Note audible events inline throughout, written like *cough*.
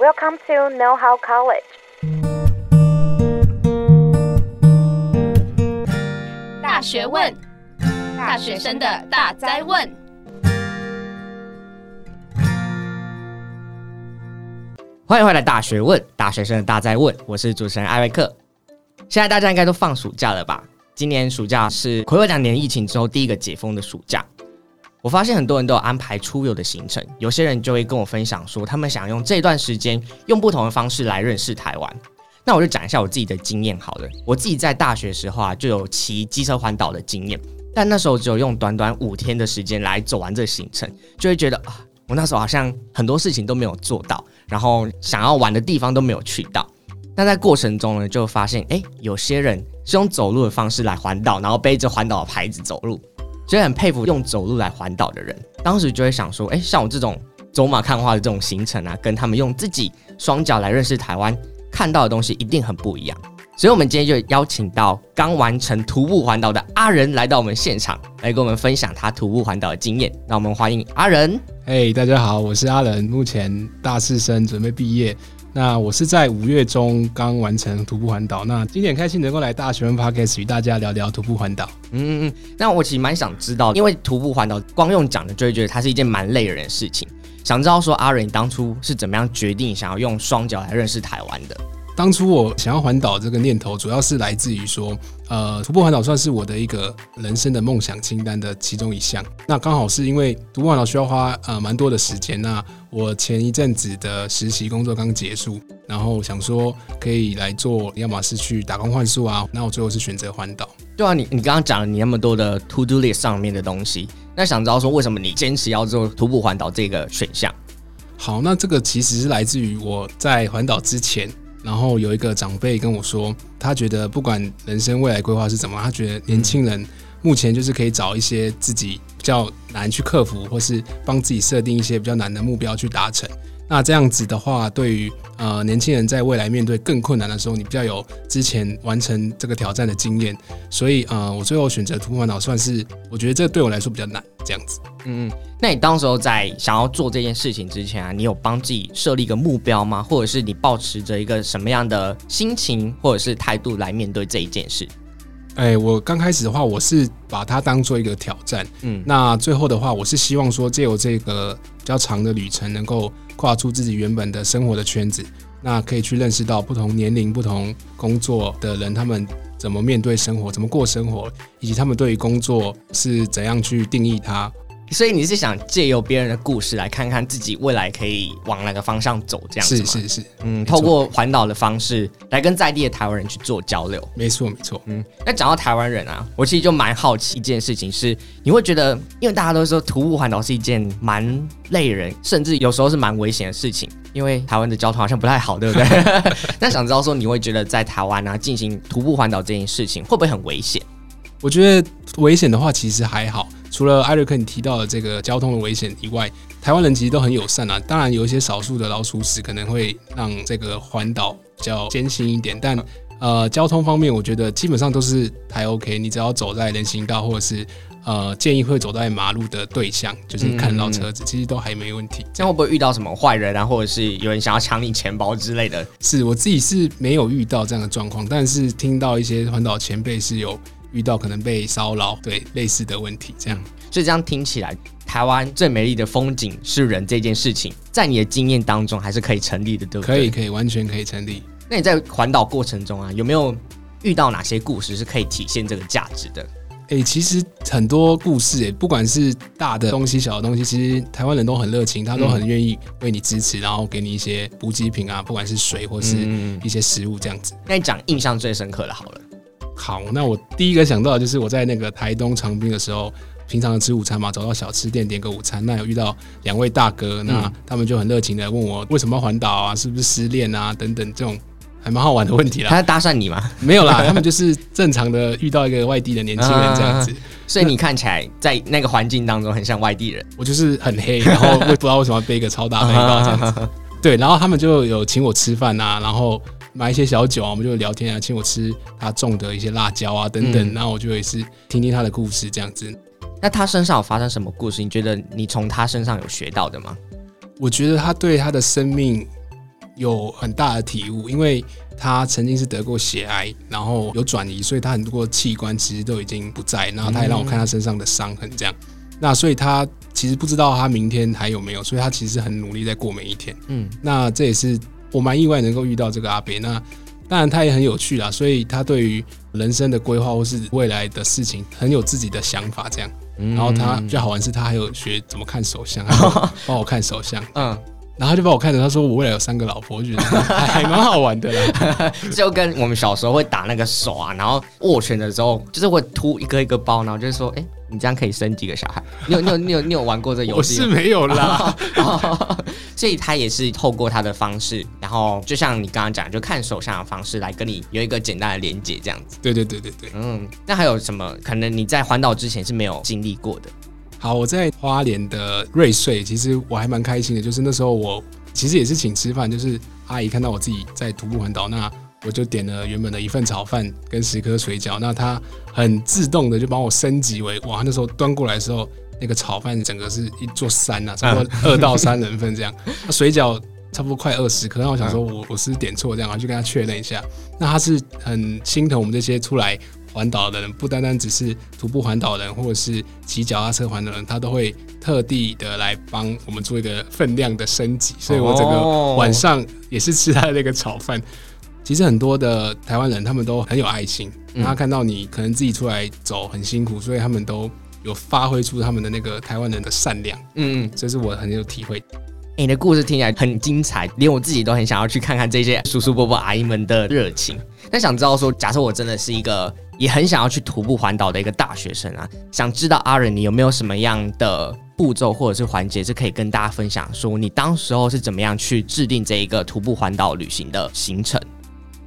Welcome to Know How College。大学问，大学生的大哉问。欢迎回来，大学问，大学生的大哉问。我是主持人艾瑞克。现在大家应该都放暑假了吧？今年暑假是睽违两年疫情之后第一个解封的暑假。我发现很多人都有安排出游的行程，有些人就会跟我分享说，他们想用这段时间用不同的方式来认识台湾。那我就讲一下我自己的经验好了。我自己在大学时候啊，就有骑机车环岛的经验，但那时候只有用短短五天的时间来走完这行程，就会觉得啊，我那时候好像很多事情都没有做到，然后想要玩的地方都没有去到。但在过程中呢，就发现哎，有些人是用走路的方式来环岛，然后背着环岛的牌子走路。所以很佩服用走路来环岛的人，当时就会想说，哎，像我这种走马看花的这种行程啊，跟他们用自己双脚来认识台湾看到的东西一定很不一样。所以，我们今天就邀请到刚完成徒步环岛的阿仁来到我们现场，来跟我们分享他徒步环岛的经验。让我们欢迎阿仁。嘿，大家好，我是阿仁，目前大四生，准备毕业。那我是在五月中刚完成徒步环岛，那今天很开心能够来大学问 Podcast 与大家聊聊徒步环岛。嗯嗯嗯，那我其实蛮想知道，因为徒步环岛光用讲的就会觉得它是一件蛮累人的事情，想知道说阿仁当初是怎么样决定想要用双脚来认识台湾的？当初我想要环岛这个念头，主要是来自于说，呃，徒步环岛算是我的一个人生的梦想清单的其中一项。那刚好是因为徒步环岛需要花呃蛮多的时间。那我前一阵子的实习工作刚结束，然后想说可以来做，要么是去打工换宿啊。那我最后是选择环岛。对啊，你你刚刚讲了你那么多的 to do list 上面的东西，那想知道说为什么你坚持要做徒步环岛这个选项？好，那这个其实是来自于我在环岛之前。然后有一个长辈跟我说，他觉得不管人生未来规划是怎么，他觉得年轻人目前就是可以找一些自己比较难去克服，或是帮自己设定一些比较难的目标去达成。那这样子的话，对于呃年轻人在未来面对更困难的时候，你比较有之前完成这个挑战的经验。所以呃，我最后选择徒步环岛，算是我觉得这对我来说比较难这样子。嗯。那你当时候在想要做这件事情之前啊，你有帮自己设立一个目标吗？或者是你抱持着一个什么样的心情或者是态度来面对这一件事？哎、欸，我刚开始的话，我是把它当做一个挑战。嗯，那最后的话，我是希望说，借由这个比较长的旅程，能够跨出自己原本的生活的圈子，那可以去认识到不同年龄、不同工作的人，他们怎么面对生活，怎么过生活，以及他们对于工作是怎样去定义它。所以你是想借由别人的故事来看看自己未来可以往哪个方向走，这样子吗？是是是，嗯，透过环岛的方式来跟在地的台湾人去做交流。没错没错，嗯。那讲到台湾人啊，我其实就蛮好奇一件事情是，你会觉得，因为大家都说徒步环岛是一件蛮累人，甚至有时候是蛮危险的事情，因为台湾的交通好像不太好，对不对？*laughs* 那想知道说，你会觉得在台湾啊进行徒步环岛这件事情会不会很危险？我觉得危险的话其实还好。除了艾瑞克你提到的这个交通的危险以外，台湾人其实都很友善啊。当然有一些少数的老鼠屎可能会让这个环岛比较艰辛一点，但呃交通方面，我觉得基本上都是还 OK。你只要走在人行道，或者是呃建议会走在马路的对象，就是看到车子，嗯、其实都还没问题。这样会不会遇到什么坏人啊，或者是有人想要抢你钱包之类的？是我自己是没有遇到这样的状况，但是听到一些环岛前辈是有。遇到可能被骚扰，对类似的问题，这样，所以这样听起来，台湾最美丽的风景是人这件事情，在你的经验当中还是可以成立的，对不对？可以，可以，完全可以成立。那你在环岛过程中啊，有没有遇到哪些故事是可以体现这个价值的？哎、欸，其实很多故事，哎，不管是大的东西、小的东西，其实台湾人都很热情，他都很愿意为你支持，然后给你一些补给品啊，不管是水或是一些食物这样子。那你讲印象最深刻的好了。好，那我第一个想到的就是我在那个台东长滨的时候，平常吃午餐嘛，走到小吃店点个午餐，那有遇到两位大哥，那他们就很热情的问我为什么要环岛啊，是不是失恋啊等等这种还蛮好玩的问题啦。他在搭讪你吗？*laughs* 没有啦，他们就是正常的遇到一个外地的年轻人这样子，所以你看起来在那个环境当中很像外地人。我就是很黑，然后我也不知道为什么要背一个超大背包这样子。*laughs* 对，然后他们就有请我吃饭啊，然后。买一些小酒啊，我们就聊天啊，请我吃他种的一些辣椒啊等等，然后我就也是听听他的故事这样子。那他身上有发生什么故事？你觉得你从他身上有学到的吗？我觉得他对他的生命有很大的体悟，因为他曾经是得过血癌，然后有转移，所以他很多器官其实都已经不在，然后他也让我看他身上的伤痕，这样。那所以他其实不知道他明天还有没有，所以他其实很努力在过每一天。嗯，那这也是我蛮意外能够遇到这个阿北。那当然他也很有趣啦，所以他对于人生的规划或是未来的事情很有自己的想法，这样。然后他比较好玩是，他还有学怎么看手相，*laughs* 帮我看手相。嗯。然后他就把我看着，他说我未来有三个老婆，我觉得还还蛮好玩的啦。*laughs* 就跟我们小时候会打那个手啊，然后握拳的时候，就是会凸一个一个包，然后就是说，哎，你这样可以生几个小孩？你有你有你有你有玩过这个游戏？我是没有啦。*laughs* 所以他也是透过他的方式，然后就像你刚刚讲，就看手相的方式来跟你有一个简单的连接，这样子。对对对对对。嗯，那还有什么可能你在环岛之前是没有经历过的？好，我在花莲的瑞穗，其实我还蛮开心的。就是那时候我其实也是请吃饭，就是阿姨看到我自己在徒步环岛，那我就点了原本的一份炒饭跟十颗水饺，那她很自动的就帮我升级为哇，那时候端过来的时候，那个炒饭整个是一座山啊，差不多二到三人份这样，那水饺差不多快二十颗，那我想说我我是点错这样，然后就跟他确认一下，那他是很心疼我们这些出来。环岛的人不单单只是徒步环岛人，或者是骑脚踏车环岛的人，他都会特地的来帮我们做一个分量的升级。所以我整个晚上也是吃他的那个炒饭。其实很多的台湾人他们都很有爱心，他看到你可能自己出来走很辛苦，所以他们都有发挥出他们的那个台湾人的善良。嗯嗯，这是我很有体会。你的故事听起来很精彩，连我自己都很想要去看看这些叔叔伯伯阿姨们的热情。那想知道说，假设我真的是一个也很想要去徒步环岛的一个大学生啊，想知道阿仁你有没有什么样的步骤或者是环节是可以跟大家分享，说你当时候是怎么样去制定这一个徒步环岛旅行的行程？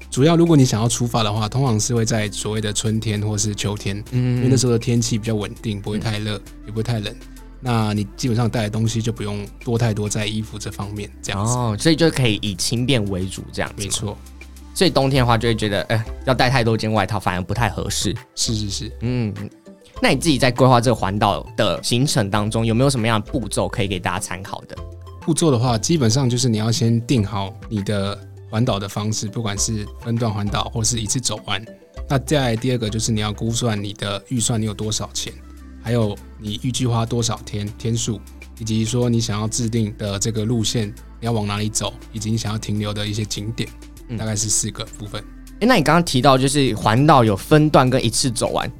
主要如果你想要出发的话，通常是会在所谓的春天或是秋天，嗯，因为那时候的天气比较稳定，不会太热，也不会太冷。那你基本上带的东西就不用多太多在衣服这方面，这样子哦，所以就可以以轻便为主，这样子。没错。所以冬天的话，就会觉得，哎、欸，要带太多件外套，反而不太合适。是是是，嗯。那你自己在规划这个环岛的行程当中，有没有什么样的步骤可以给大家参考的？步骤的话，基本上就是你要先定好你的环岛的方式，不管是分段环岛或是一次走完。那再来第二个就是你要估算你的预算，你有多少钱。还有你预计花多少天天数，以及说你想要制定的这个路线，你要往哪里走，以及你想要停留的一些景点，大概是四个部分。哎、嗯，那你刚刚提到就是环岛有分段跟一次走完，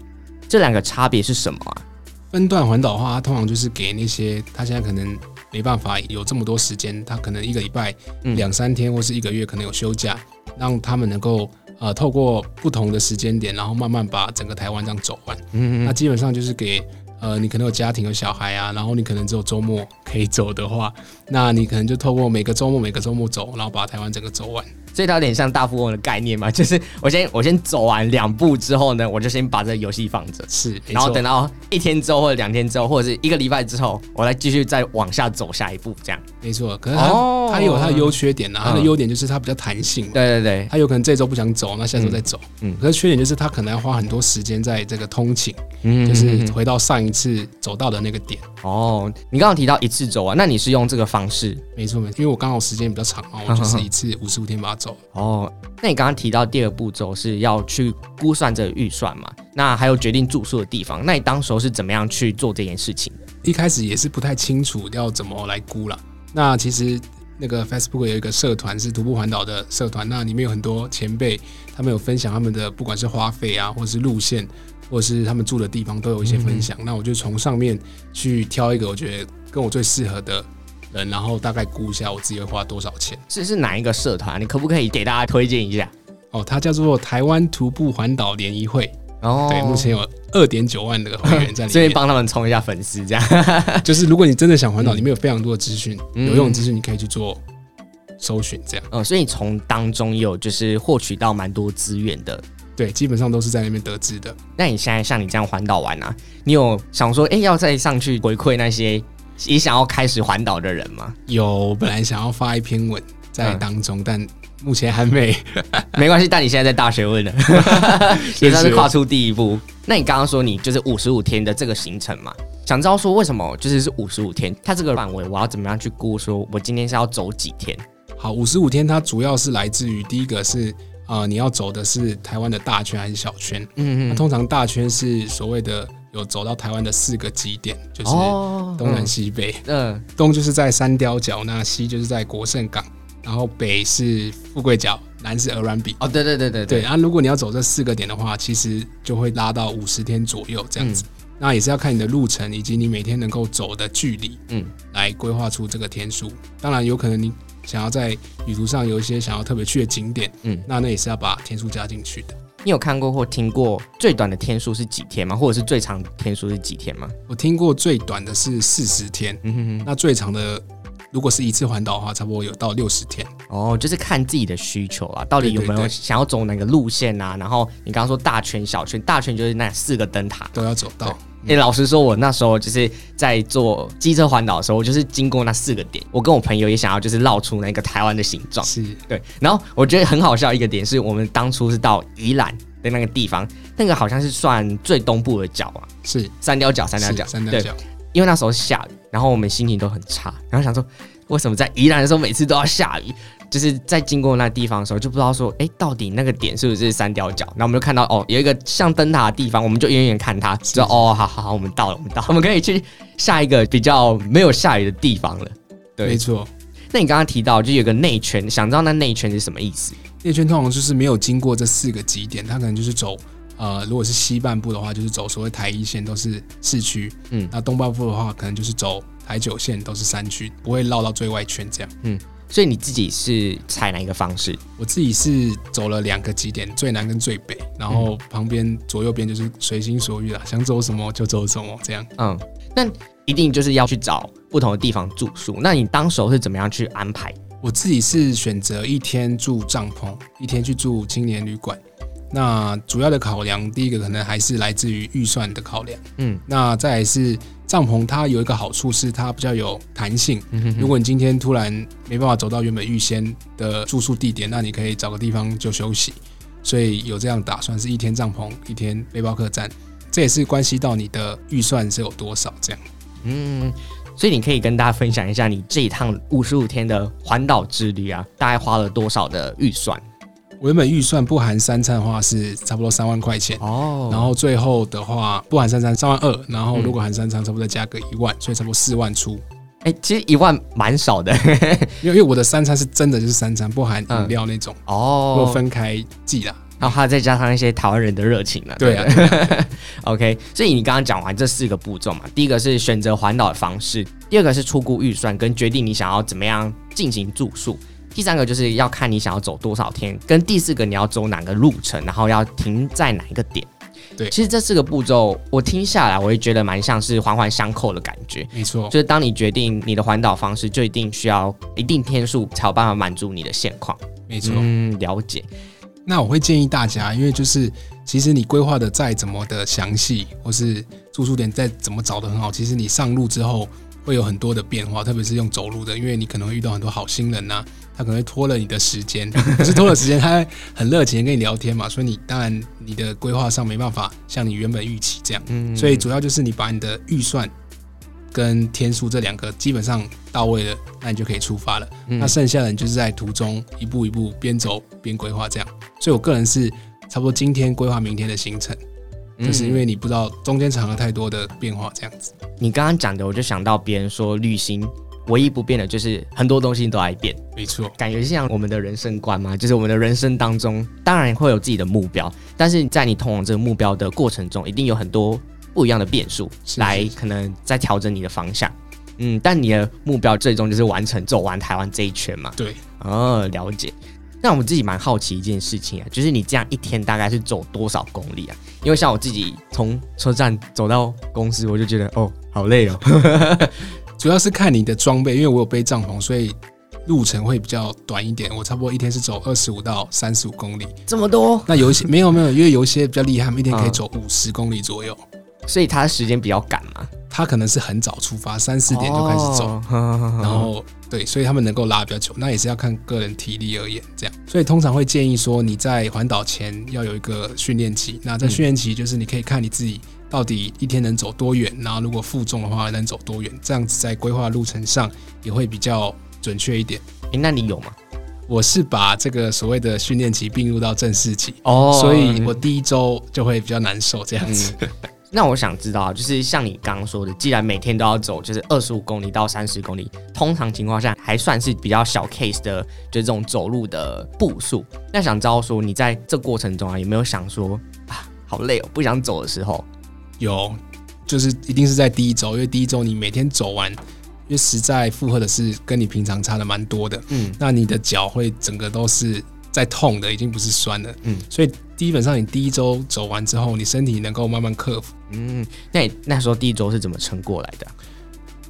这两个差别是什么啊？分段环岛的话，它通常就是给那些他现在可能没办法有这么多时间，他可能一个礼拜两三天或是一个月可能有休假，让他们能够呃透过不同的时间点，然后慢慢把整个台湾这样走完。嗯嗯，那基本上就是给。呃，你可能有家庭有小孩啊，然后你可能只有周末可以走的话，那你可能就透过每个周末每个周末走，然后把台湾整个走完。所以它有点像大富翁的概念嘛，*laughs* 就是我先我先走完两步之后呢，我就先把这个游戏放着，是，然后等到一天之后或者两天之后或者是一个礼拜之后，我再继续再往下走下一步，这样。没错，可是它、哦、它有它的优缺点啊，它的优点就是它比较弹性，对对对，它有可能这周不想走，那下周再走，嗯，可是缺点就是它可能要花很多时间在这个通勤，嗯，就是回到上一次走到的那个点。哦，你刚刚提到一次走啊，那你是用这个方式？没错没错，因为我刚好时间比较长嘛，我就是一次五十五天把它走。哦，那你刚刚提到第二步骤是要去估算这个预算嘛？那还有决定住宿的地方，那你当时候是怎么样去做这件事情？一开始也是不太清楚要怎么来估了。那其实那个 Facebook 有一个社团是徒步环岛的社团，那里面有很多前辈，他们有分享他们的不管是花费啊，或者是路线，或者是他们住的地方，都有一些分享。嗯、那我就从上面去挑一个我觉得跟我最适合的。人，然后大概估一下我自己会花多少钱。这是哪一个社团？你可不可以给大家推荐一下？哦，它叫做台湾徒步环岛联谊会。哦，对，目前有二点九万的会员在里面，*laughs* 所以帮他们冲一下粉丝，这样。*laughs* 就是如果你真的想环岛，里面有非常多的资讯，嗯、有用的资讯，你可以去做搜寻，这样。哦，所以你从当中有就是获取到蛮多资源的。对，基本上都是在那边得知的。那你现在像你这样环岛玩啊，你有想说，哎，要再上去回馈那些？也想要开始环岛的人吗？有，本来想要发一篇文在当中，嗯、但目前还没。*laughs* 没关系，但你现在在大学问了，*laughs* 也算是跨出第一步。那你刚刚说你就是五十五天的这个行程嘛？想知道说为什么就是是五十五天？它这个范围我要怎么样去估？说我今天是要走几天？好，五十五天它主要是来自于第一个是啊、呃，你要走的是台湾的大圈还是小圈？嗯嗯，通常大圈是所谓的有走到台湾的四个基点，就是东南西北。嗯、哦，东就是在三雕角，那西就是在国盛港，然后北是富贵角，南是鹅銮鼻。哦，对对对对对。那，啊，如果你要走这四个点的话，其实就会拉到五十天左右这样子。嗯那也是要看你的路程以及你每天能够走的距离，嗯，来规划出这个天数。当然，有可能你想要在旅途上有一些想要特别去的景点，嗯，那那也是要把天数加进去的。你有看过或听过最短的天数是几天吗？或者是最长天数是几天吗？我听过最短的是四十天，嗯哼哼，那最长的如果是一次环岛的话，差不多有到六十天。哦，就是看自己的需求啊，到底有没有想要走哪个路线啊？然后你刚刚说大圈、小圈，大圈就是那四个灯塔都要走到。诶、欸，老实说，我那时候就是在做机车环岛的时候，我就是经过那四个点。我跟我朋友也想要就是绕出那个台湾的形状，是对。然后我觉得很好笑一个点是，我们当初是到宜兰的那个地方，那个好像是算最东部的角啊，是三貂角，三貂角，三貂角。因为那时候下雨，然后我们心情都很差，然后想说，为什么在宜兰的时候每次都要下雨？就是在经过那地方的时候，就不知道说，哎、欸，到底那个点是不是三角角？然后我们就看到哦，有一个像灯塔的地方，我们就远远看它，知道哦，好好好，我们到了，我们到了，我们可以去 *laughs* 下一个比较没有下雨的地方了。对，没错。那你刚刚提到就有个内圈，想知道那内圈是什么意思？内圈通常就是没有经过这四个极点，它可能就是走呃，如果是西半部的话，就是走所谓台一线都是市区，嗯，那东半部的话，可能就是走台九线都是山区，不会绕到最外圈这样，嗯。所以你自己是采哪一个方式？我自己是走了两个极点，最南跟最北，然后旁边左右边就是随心所欲啦，想走什么就走什么这样。嗯，那一定就是要去找不同的地方住宿。那你当时候是怎么样去安排？我自己是选择一天住帐篷，一天去住青年旅馆。那主要的考量，第一个可能还是来自于预算的考量。嗯，那再来是。帐篷它有一个好处是它比较有弹性。如果你今天突然没办法走到原本预先的住宿地点，那你可以找个地方就休息。所以有这样打算，是一天帐篷，一天背包客栈。这也是关系到你的预算是有多少这样。嗯，所以你可以跟大家分享一下你这一趟五十五天的环岛之旅啊，大概花了多少的预算？我原本预算不含三餐的话是差不多三万块钱。哦，然后最后的话不含三餐三万二，然后如果含三餐差不多再加个一万，所以差不多四万出。哎、欸，其实一万蛮少的，*laughs* 因为因为我的三餐是真的就是三餐不含饮料那种。哦，我分开计啦，然后还再加上一些台湾人的热情了。对啊，*laughs* OK，所以你刚刚讲完这四个步骤嘛，第一个是选择环岛的方式，第二个是出估预算跟决定你想要怎么样进行住宿。第三个就是要看你想要走多少天，跟第四个你要走哪个路程，然后要停在哪一个点。对，其实这四个步骤我听下来，我也觉得蛮像是环环相扣的感觉。没错，就是当你决定你的环岛方式，就一定需要一定天数才有办法满足你的现况。没错，嗯，了解。那我会建议大家，因为就是其实你规划的再怎么的详细，或是住宿点再怎么找的很好，其实你上路之后会有很多的变化，特别是用走路的，因为你可能会遇到很多好心人呐、啊。他可能会拖了你的时间，*laughs* 可是拖了时间，他很热情跟你聊天嘛，所以你当然你的规划上没办法像你原本预期这样，嗯，所以主要就是你把你的预算跟天数这两个基本上到位了，那你就可以出发了。那剩下的你就是在途中一步一步边走边规划这样。所以我个人是差不多今天规划明天的行程，就是因为你不知道中间藏了太多的变化这样子。你刚刚讲的，我就想到别人说旅行。唯一不变的就是很多东西都爱变，没错，感觉像我们的人生观嘛，就是我们的人生当中，当然会有自己的目标，但是在你通往这个目标的过程中，一定有很多不一样的变数来可能在调整你的方向。嗯，但你的目标最终就是完成走完台湾这一圈嘛。对，哦，了解。那我们自己蛮好奇一件事情啊，就是你这样一天大概是走多少公里啊？因为像我自己从车站走到公司，我就觉得哦，好累哦。*laughs* 主要是看你的装备，因为我有背帐篷，所以路程会比较短一点。我差不多一天是走二十五到三十五公里，这么多？那有一些没有没有，因为有一些比较厉害，一天可以走五十公里左右，嗯、所以他的时间比较赶嘛。他可能是很早出发，三四点就开始走，哦、然后对，所以他们能够拉比较久。那也是要看个人体力而言，这样。所以通常会建议说，你在环岛前要有一个训练期。那在训练期就是你可以看你自己。到底一天能走多远？然后如果负重的话，能走多远？这样子在规划路程上也会比较准确一点。诶，那你有吗？我是把这个所谓的训练期并入到正式期哦，所以我第一周就会比较难受这样子。嗯那我想知道，就是像你刚刚说的，既然每天都要走，就是二十五公里到三十公里，通常情况下还算是比较小 case 的，就是这种走路的步数。那想知道说，你在这过程中啊，有没有想说啊，好累哦，不想走的时候？有，就是一定是在第一周，因为第一周你每天走完，因为实在负荷的是跟你平常差的蛮多的。嗯，那你的脚会整个都是在痛的，已经不是酸了。嗯，所以。基本上，你第一周走完之后，你身体能够慢慢克服。嗯，那你那时候第一周是怎么撑过来的？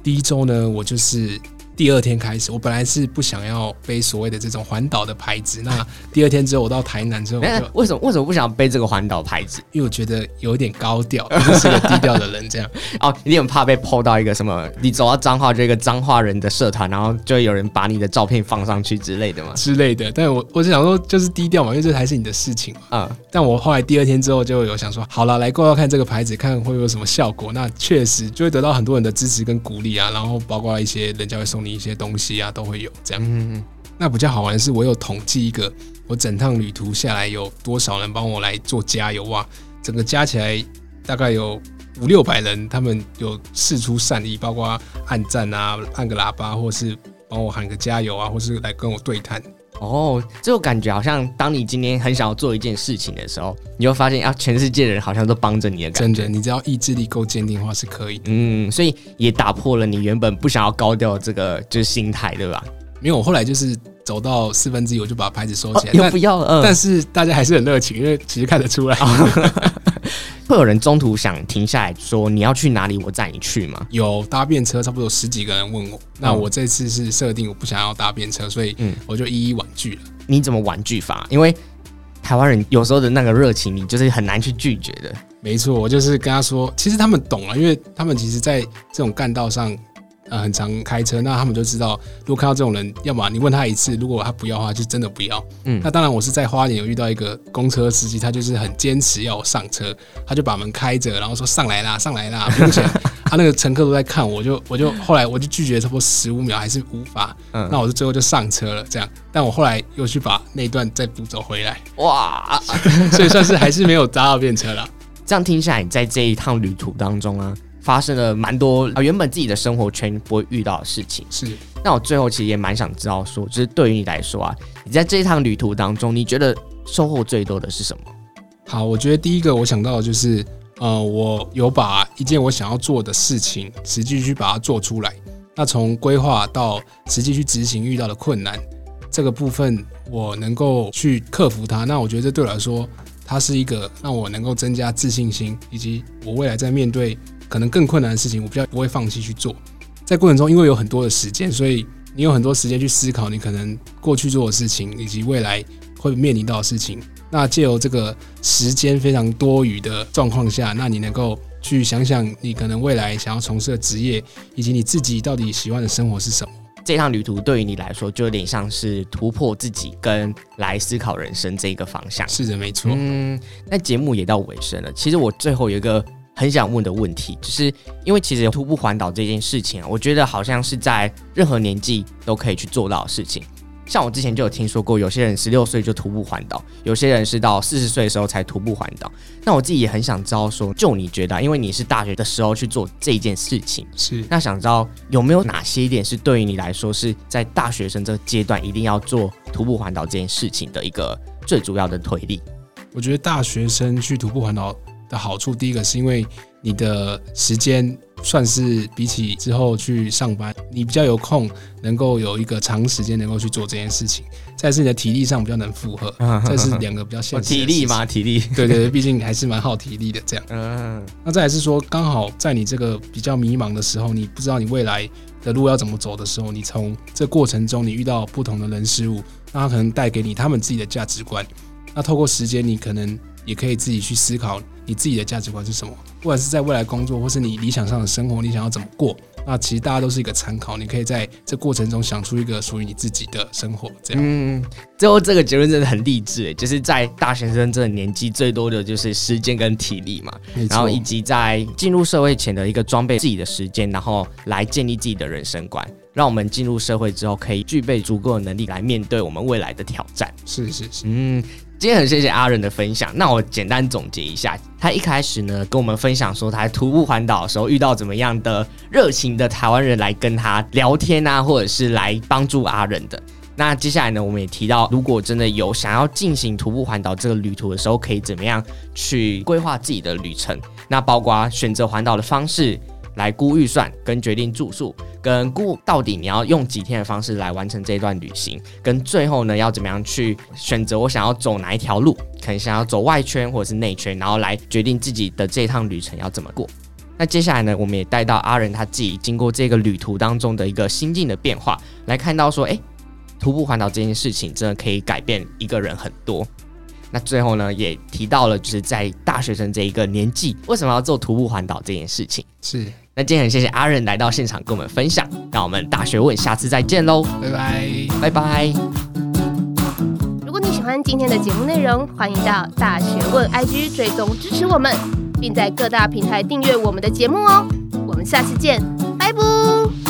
第一周呢，我就是。第二天开始，我本来是不想要背所谓的这种环岛的牌子。那第二天之后，我到台南之后，为什么为什么不想背这个环岛牌子？因为我觉得有点高调，*laughs* 就是个低调的人，这样。*laughs* 哦，你很怕被 PO 到一个什么？你走到彰化就一个彰化人的社团，然后就有人把你的照片放上去之类的吗？之类的。但我我是想说，就是低调嘛，因为这还是你的事情嘛。嗯。但我后来第二天之后就有想说，好了，来过要看这个牌子，看会有什么效果。那确实就会得到很多人的支持跟鼓励啊，然后包括一些人家会送你一些东西啊。都会有这样，嗯，那比较好玩的是，我有统计一个，我整趟旅途下来有多少人帮我来做加油啊？整个加起来大概有五六百人，他们有四出善意，包括按赞啊、按个喇叭，或是帮我喊个加油啊，或是来跟我对谈。哦，这种感觉好像当你今天很想要做一件事情的时候，你会发现啊，全世界的人好像都帮着你的感觉。真的，你只要意志力够坚定的话，是可以的。嗯，所以也打破了你原本不想要高调这个就是心态，对吧？没有，我后来就是走到四分之一，我就把牌子收起来。又、哦、不要了，嗯。但是大家还是很热情，因为其实看得出来。*laughs* *laughs* 会有人中途想停下来说，你要去哪里，我载你去吗？有搭便车，差不多有十几个人问我。那我这次是设定我不想要搭便车，所以我就一一婉拒了。你怎么婉拒法？因为台湾人有时候的那个热情，你就是很难去拒绝的。没错，我就是跟他说，其实他们懂了，因为他们其实在这种干道上。呃，很常开车，那他们就知道，如果看到这种人，要么你问他一次，如果他不要的话，就真的不要。嗯，那当然，我是在花莲有遇到一个公车司机，他就是很坚持要我上车，他就把门开着，然后说上来啦，上来啦，*laughs* 并且他那个乘客都在看我，就我就后来我就拒绝差不多十五秒，还是无法。嗯，那我就最后就上车了，这样。但我后来又去把那一段再补走回来。哇，*laughs* 所以算是还是没有搭到便车了。这样听下来，你在这一趟旅途当中啊。发生了蛮多啊，原本自己的生活圈不会遇到的事情。是，那我最后其实也蛮想知道说，就是对于你来说啊，你在这一趟旅途当中，你觉得收获最多的是什么？好，我觉得第一个我想到的就是，呃，我有把一件我想要做的事情，实际去把它做出来。那从规划到实际去执行，遇到的困难这个部分，我能够去克服它。那我觉得这对我来说，它是一个让我能够增加自信心，以及我未来在面对。可能更困难的事情，我比较不会放弃去做。在过程中，因为有很多的时间，所以你有很多时间去思考你可能过去做的事情，以及未来会面临到的事情。那借由这个时间非常多余的状况下，那你能够去想想你可能未来想要从事的职业，以及你自己到底喜欢的生活是什么。这趟旅途对于你来说，就有点像是突破自己跟来思考人生这一个方向。是的，没错。嗯，那节目也到尾声了。其实我最后有一个。很想问的问题，就是因为其实徒步环岛这件事情啊，我觉得好像是在任何年纪都可以去做到的事情。像我之前就有听说过，有些人十六岁就徒步环岛，有些人是到四十岁的时候才徒步环岛。那我自己也很想知道说，就你觉得，因为你是大学的时候去做这件事情，是那想知道有没有哪些一点是对于你来说是在大学生这个阶段一定要做徒步环岛这件事情的一个最主要的推力？我觉得大学生去徒步环岛。的好处，第一个是因为你的时间算是比起之后去上班，你比较有空，能够有一个长时间能够去做这件事情。再是你的体力上比较能负荷，这是两个比较现实。体力嘛？体力？对对对，毕竟还是蛮耗体力的。这样。*laughs* 嗯。那再来是说，刚好在你这个比较迷茫的时候，你不知道你未来的路要怎么走的时候，你从这过程中你遇到不同的人事物，那他可能带给你他们自己的价值观。那透过时间，你可能也可以自己去思考。你自己的价值观是什么？不管是在未来工作，或是你理想上的生活，你想要怎么过？那其实大家都是一个参考，你可以在这过程中想出一个属于你自己的生活。这样，嗯，最后这个结论真的很励志，就是在大学生这个年纪，最多的就是时间跟体力嘛，然后以及在进入社会前的一个装备自己的时间，然后来建立自己的人生观。让我们进入社会之后可以具备足够的能力来面对我们未来的挑战。是是是，嗯。今天很谢谢阿仁的分享。那我简单总结一下，他一开始呢跟我们分享说，他在徒步环岛的时候遇到怎么样的热情的台湾人来跟他聊天啊，或者是来帮助阿仁的。那接下来呢，我们也提到，如果真的有想要进行徒步环岛这个旅途的时候，可以怎么样去规划自己的旅程？那包括选择环岛的方式。来估预算，跟决定住宿，跟估到底你要用几天的方式来完成这段旅行，跟最后呢要怎么样去选择我想要走哪一条路，可能想要走外圈或者是内圈，然后来决定自己的这趟旅程要怎么过。那接下来呢，我们也带到阿仁他自己经过这个旅途当中的一个心境的变化，来看到说，诶，徒步环岛这件事情真的可以改变一个人很多。那最后呢，也提到了就是在大学生这一个年纪，为什么要做徒步环岛这件事情？是。那今天很谢谢阿任来到现场跟我们分享，那我们大学问下次再见喽，拜拜拜拜。如果你喜欢今天的节目内容，欢迎到大学问 IG 追踪支持我们，并在各大平台订阅我们的节目哦。我们下次见，拜拜。